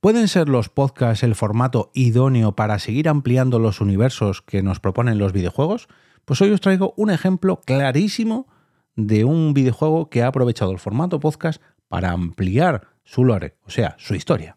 ¿Pueden ser los podcasts el formato idóneo para seguir ampliando los universos que nos proponen los videojuegos? Pues hoy os traigo un ejemplo clarísimo de un videojuego que ha aprovechado el formato podcast para ampliar su lore, o sea, su historia.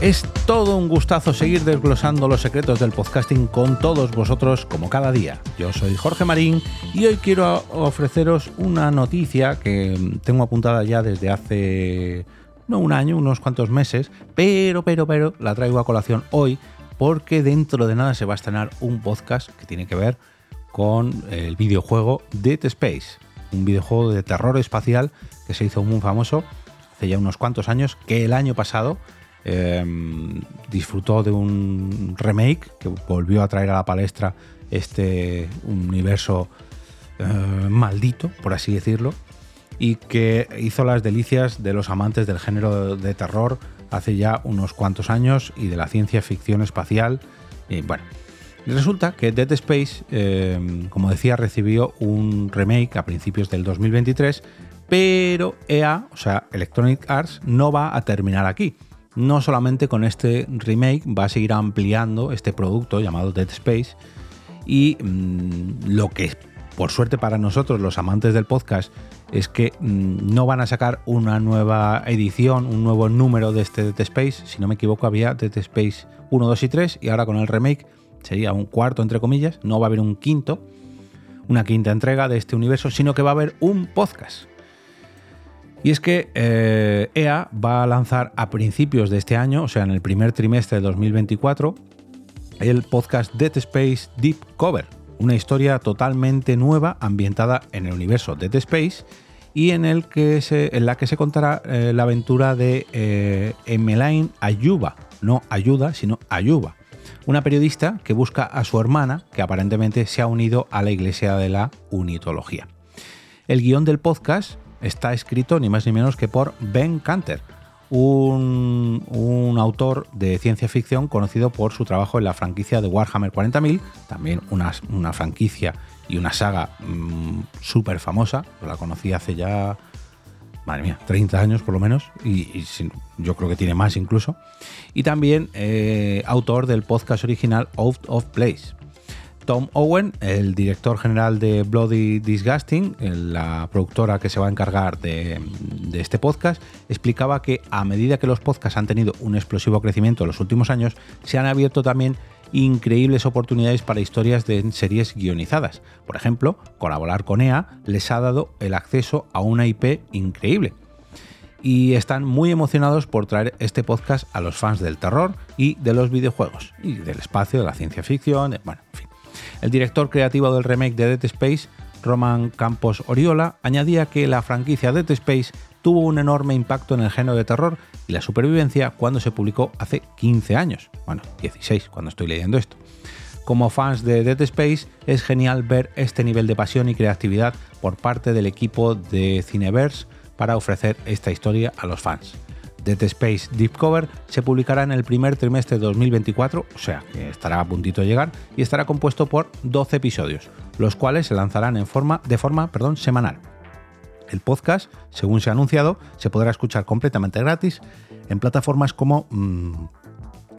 Es todo un gustazo seguir desglosando los secretos del podcasting con todos vosotros como cada día. Yo soy Jorge Marín y hoy quiero ofreceros una noticia que tengo apuntada ya desde hace no un año, unos cuantos meses, pero, pero, pero la traigo a colación hoy porque dentro de nada se va a estrenar un podcast que tiene que ver con el videojuego Dead Space, un videojuego de terror espacial que se hizo muy famoso hace ya unos cuantos años, que el año pasado Em, disfrutó de un remake que volvió a traer a la palestra este universo eh, maldito, por así decirlo, y que hizo las delicias de los amantes del género de terror hace ya unos cuantos años y de la ciencia ficción espacial. Y bueno, resulta que Dead Space, em, como decía, recibió un remake a principios del 2023, pero EA, o sea, Electronic Arts, no va a terminar aquí no solamente con este remake va a seguir ampliando este producto llamado Dead Space. Y mm, lo que por suerte para nosotros los amantes del podcast es que mm, no van a sacar una nueva edición, un nuevo número de este Dead Space, si no me equivoco había Dead Space 1, 2 y 3 y ahora con el remake sería un cuarto entre comillas, no va a haber un quinto, una quinta entrega de este universo, sino que va a haber un podcast y es que EA eh, e va a lanzar a principios de este año, o sea, en el primer trimestre de 2024, el podcast Dead Space Deep Cover, una historia totalmente nueva ambientada en el universo Dead Space y en, la que se contará eh, la aventura de eh, Emmeline Ayuba, no ayuda, sino Ayuba, una periodista que busca a su hermana que aparentemente se ha unido a la iglesia de la unitología. El guion del podcast está escrito ni más ni menos que por Ben Canter, un, autor de ciencia ficción conocido por su trabajo en la franquicia de Warhammer 40.000, también una, franquicia y una saga mm, súper famosa, la conocí hace ya, madre mía, 30 años por lo menos, y, yo creo que tiene más incluso, y también eh, autor del podcast original Out of Place, Tom Owen, el director general de Bloody Disgusting, la productora que se va a encargar de, este podcast, explicaba que a medida que los podcasts han tenido un explosivo crecimiento en los últimos años, se han abierto también increíbles oportunidades para historias de series guionizadas. Por ejemplo, colaborar con EA les ha dado el acceso a una IP increíble. Y están muy emocionados por traer este podcast a los fans del terror y de los videojuegos, y del espacio, de la ciencia ficción, bueno, en fin. El director creativo del remake de Dead Space, Roman Campos Oriola, añadía que la franquicia Dead Space tuvo un enorme impacto en el género de terror y la supervivencia cuando se publicó hace 15 años. Bueno, 16 cuando estoy leyendo esto. Como fans de Dead Space, es genial ver este nivel de pasión y creatividad por parte del equipo de Cineverse para ofrecer esta historia a los fans. Dead Space Deep Cover se publicará en el primer trimestre de 2024, o sea, que estará a puntito de llegar, y estará compuesto por 12 episodios, los cuales se lanzarán de forma perdón, semanal. El podcast, según se ha anunciado, se podrá escuchar completamente gratis en plataformas como mm,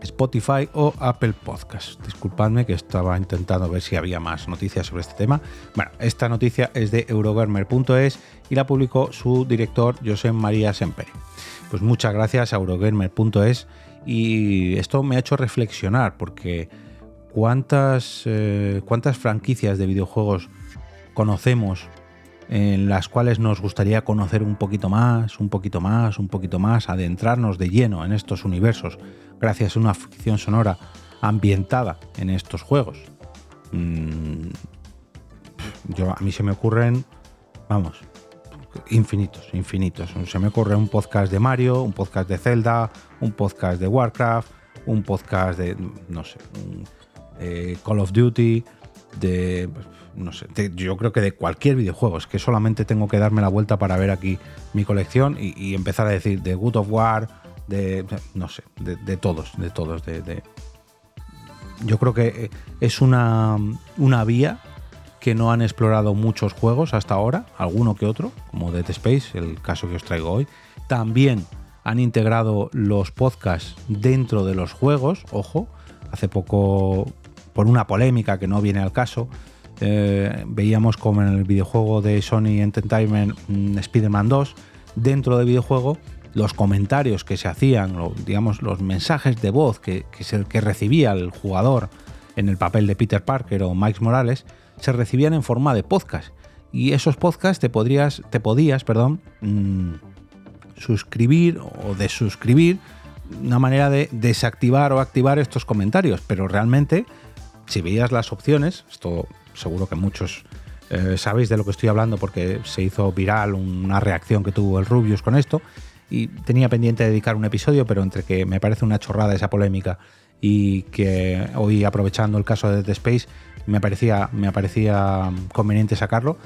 Spotify o Apple Podcast. Disculpadme que estaba intentando ver si había más noticias sobre este tema. Bueno, esta noticia es de Eurogamer.es y la publicó su director José María Semperi. Pues muchas gracias a Eurogamer.es y esto me ha hecho reflexionar porque cuántas, eh, cuántas franquicias de videojuegos conocemos en las cuales nos gustaría conocer un poquito más, un poquito más, un poquito más, adentrarnos de lleno en estos universos gracias a una ficción sonora ambientada en estos juegos. Mm, yo, a mí se me ocurren, vamos, infinitos, infinitos. Se me ocurre un podcast de Mario, un podcast de Zelda, un podcast de Warcraft, un podcast de, no sé, eh, Call of Duty, de no sé, yo creo que de cualquier videojuego. Es que solamente tengo que darme la vuelta para ver aquí mi colección y, empezar a decir de Good of War, de, no sé, de, todos, de todos. De, Yo creo que es una, una vía que no han explorado muchos juegos hasta ahora, alguno que otro, como Dead Space, el caso que os traigo hoy. También han integrado los podcasts dentro de los juegos, ojo, hace poco, por una polémica que no viene al caso, eh, veíamos como en el videojuego de Sony Entertainment mm, Spider-Man 2, dentro del videojuego, los comentarios que se hacían, digamos, los mensajes de voz que, que recibía el jugador en el papel de Peter Parker o Mike Morales, se recibían en forma de podcast. Y esos podcasts te, podrías, te podías perdón, mm, suscribir o desuscribir, una manera de desactivar o activar estos comentarios, pero realmente, si veías las opciones, esto seguro que muchos eh, sabéis de lo que estoy hablando porque se hizo viral una reacción que tuvo el Rubius con esto y tenía pendiente de dedicar un episodio, pero entre que me parece una chorrada esa polémica y que hoy aprovechando el caso de The Space me parecía, me parecía conveniente sacarlo,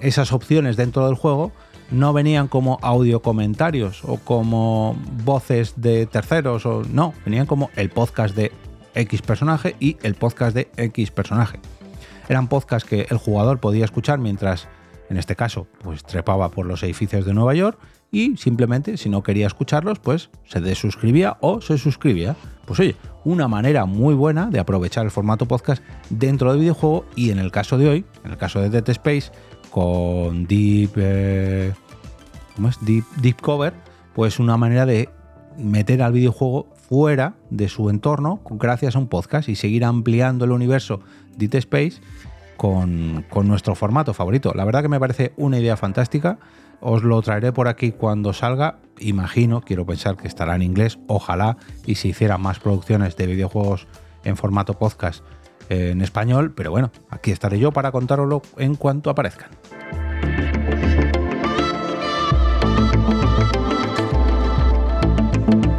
esas opciones dentro del juego no venían como audio comentarios o como voces de terceros o no, venían como el podcast de X personaje y el podcast de X personaje. Eran podcasts que el jugador podía escuchar mientras, en este caso, pues trepaba por los edificios de Nueva York y simplemente, si no quería escucharlos, pues se desuscribía o se suscribía. Pues oye, una manera muy buena de aprovechar el formato podcast dentro del videojuego y en el caso de hoy, en el caso de Dead Space, con Deep, eh, ¿cómo es? Deep, Deep Cover, pues una manera de meter al videojuego fuera de su entorno gracias a un podcast y seguir ampliando el universo Deep Space con, nuestro formato favorito. La verdad que me parece una idea fantástica. Os lo traeré por aquí cuando salga. Imagino, quiero pensar que estará en inglés, ojalá, y se hicieran más producciones de videojuegos en formato podcast en español. Pero bueno, aquí estaré yo para contároslo en cuanto aparezcan.